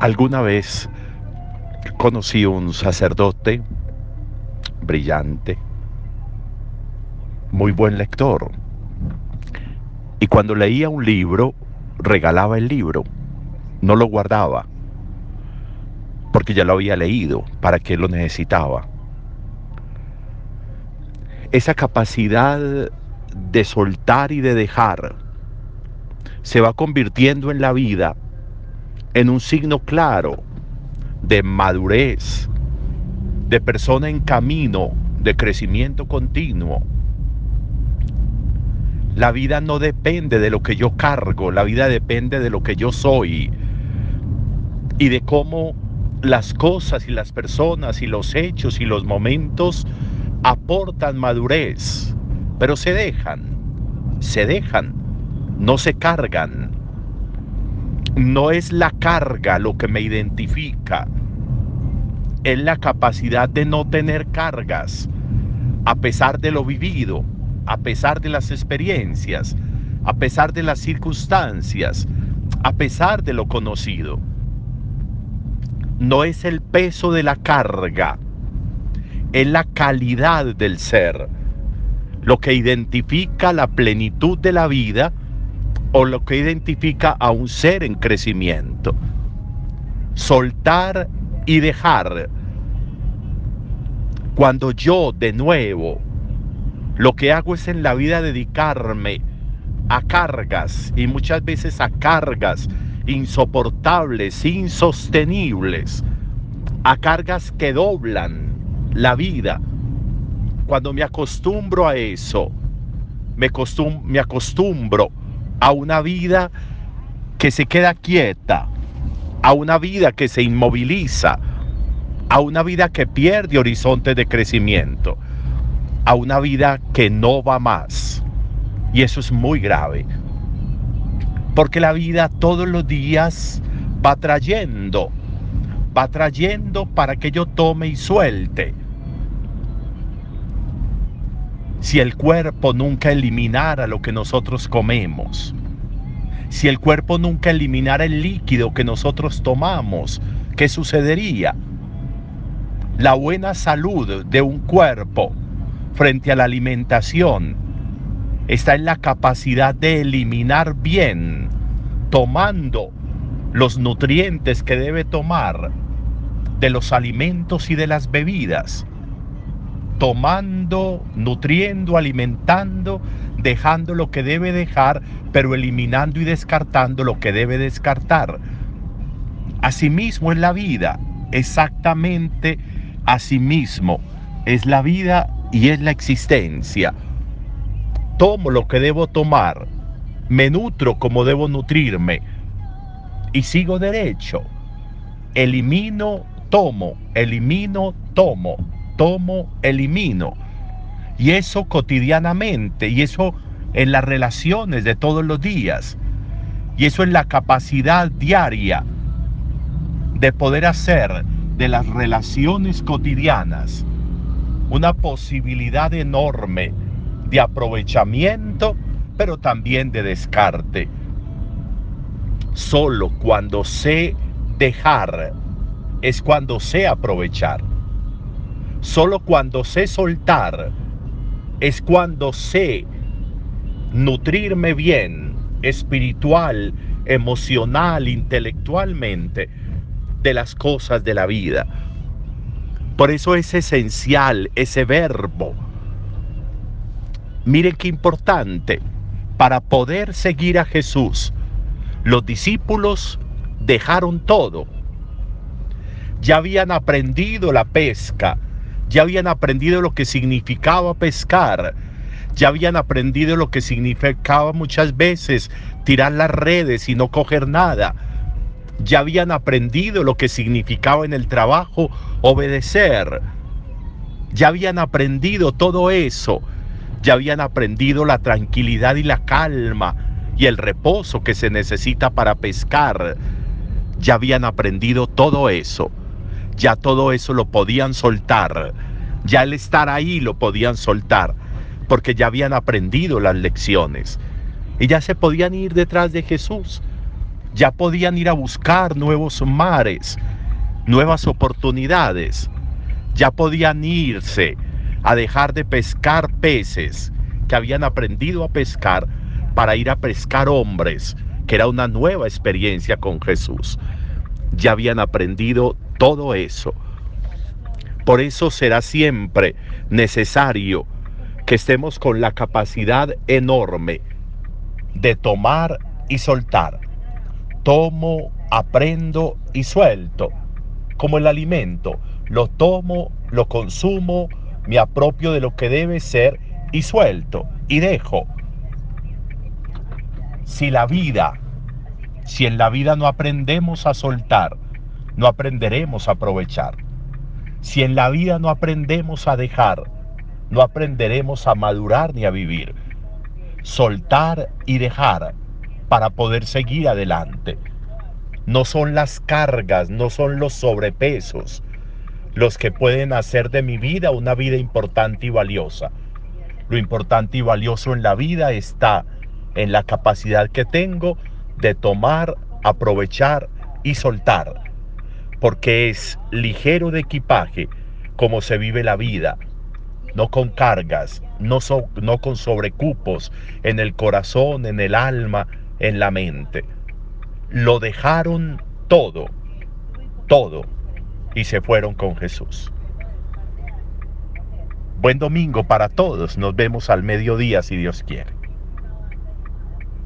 Alguna vez conocí un sacerdote brillante, muy buen lector. Y cuando leía un libro, regalaba el libro, no lo guardaba, porque ya lo había leído, para qué lo necesitaba. Esa capacidad de soltar y de dejar se va convirtiendo en la vida en un signo claro de madurez, de persona en camino, de crecimiento continuo. La vida no depende de lo que yo cargo, la vida depende de lo que yo soy y de cómo las cosas y las personas y los hechos y los momentos aportan madurez, pero se dejan, se dejan, no se cargan. No es la carga lo que me identifica, es la capacidad de no tener cargas, a pesar de lo vivido, a pesar de las experiencias, a pesar de las circunstancias, a pesar de lo conocido. No es el peso de la carga, es la calidad del ser, lo que identifica la plenitud de la vida o lo que identifica a un ser en crecimiento. Soltar y dejar. Cuando yo de nuevo lo que hago es en la vida dedicarme a cargas y muchas veces a cargas insoportables, insostenibles, a cargas que doblan la vida. Cuando me acostumbro a eso, me, me acostumbro a una vida que se queda quieta, a una vida que se inmoviliza, a una vida que pierde horizonte de crecimiento, a una vida que no va más. Y eso es muy grave. Porque la vida todos los días va trayendo, va trayendo para que yo tome y suelte. Si el cuerpo nunca eliminara lo que nosotros comemos, si el cuerpo nunca eliminara el líquido que nosotros tomamos, ¿qué sucedería? La buena salud de un cuerpo frente a la alimentación está en la capacidad de eliminar bien, tomando los nutrientes que debe tomar de los alimentos y de las bebidas tomando, nutriendo, alimentando, dejando lo que debe dejar, pero eliminando y descartando lo que debe descartar. Asimismo es la vida, exactamente asimismo es la vida y es la existencia. Tomo lo que debo tomar, me nutro como debo nutrirme y sigo derecho. Elimino, tomo, elimino, tomo tomo, elimino. Y eso cotidianamente, y eso en las relaciones de todos los días, y eso en la capacidad diaria de poder hacer de las relaciones cotidianas una posibilidad enorme de aprovechamiento, pero también de descarte. Solo cuando sé dejar es cuando sé aprovechar. Solo cuando sé soltar es cuando sé nutrirme bien, espiritual, emocional, intelectualmente, de las cosas de la vida. Por eso es esencial ese verbo. Miren qué importante. Para poder seguir a Jesús, los discípulos dejaron todo. Ya habían aprendido la pesca, ya habían aprendido lo que significaba pescar, ya habían aprendido lo que significaba muchas veces tirar las redes y no coger nada, ya habían aprendido lo que significaba en el trabajo obedecer, ya habían aprendido todo eso, ya habían aprendido la tranquilidad y la calma y el reposo que se necesita para pescar, ya habían aprendido todo eso ya todo eso lo podían soltar. Ya el estar ahí lo podían soltar, porque ya habían aprendido las lecciones. Y ya se podían ir detrás de Jesús. ya podían ir a buscar nuevos mares, nuevas oportunidades, ya podían irse a dejar de pescar peces que habían aprendido a pescar para ir a pescar hombres, que era una nueva experiencia con Jesús. Ya habían aprendido todo eso. Por eso será siempre necesario que estemos con la capacidad enorme de tomar y soltar. Tomo, aprendo y suelto. Como el alimento. Lo tomo, lo consumo, me apropio de lo que debe ser y suelto y dejo. Si la vida, si en la vida no aprendemos a soltar, no aprenderemos a aprovechar. Si en la vida no aprendemos a dejar, no aprenderemos a madurar ni a vivir. Soltar y dejar para poder seguir adelante. No son las cargas, no son los sobrepesos los que pueden hacer de mi vida una vida importante y valiosa. Lo importante y valioso en la vida está en la capacidad que tengo de tomar, aprovechar y soltar. Porque es ligero de equipaje como se vive la vida, no con cargas, no, con sobrecupos en el corazón, en el alma, en la mente. Lo dejaron todo, todo, y se fueron con Jesús. Buen domingo para todos. Nos vemos al mediodía si Dios quiere.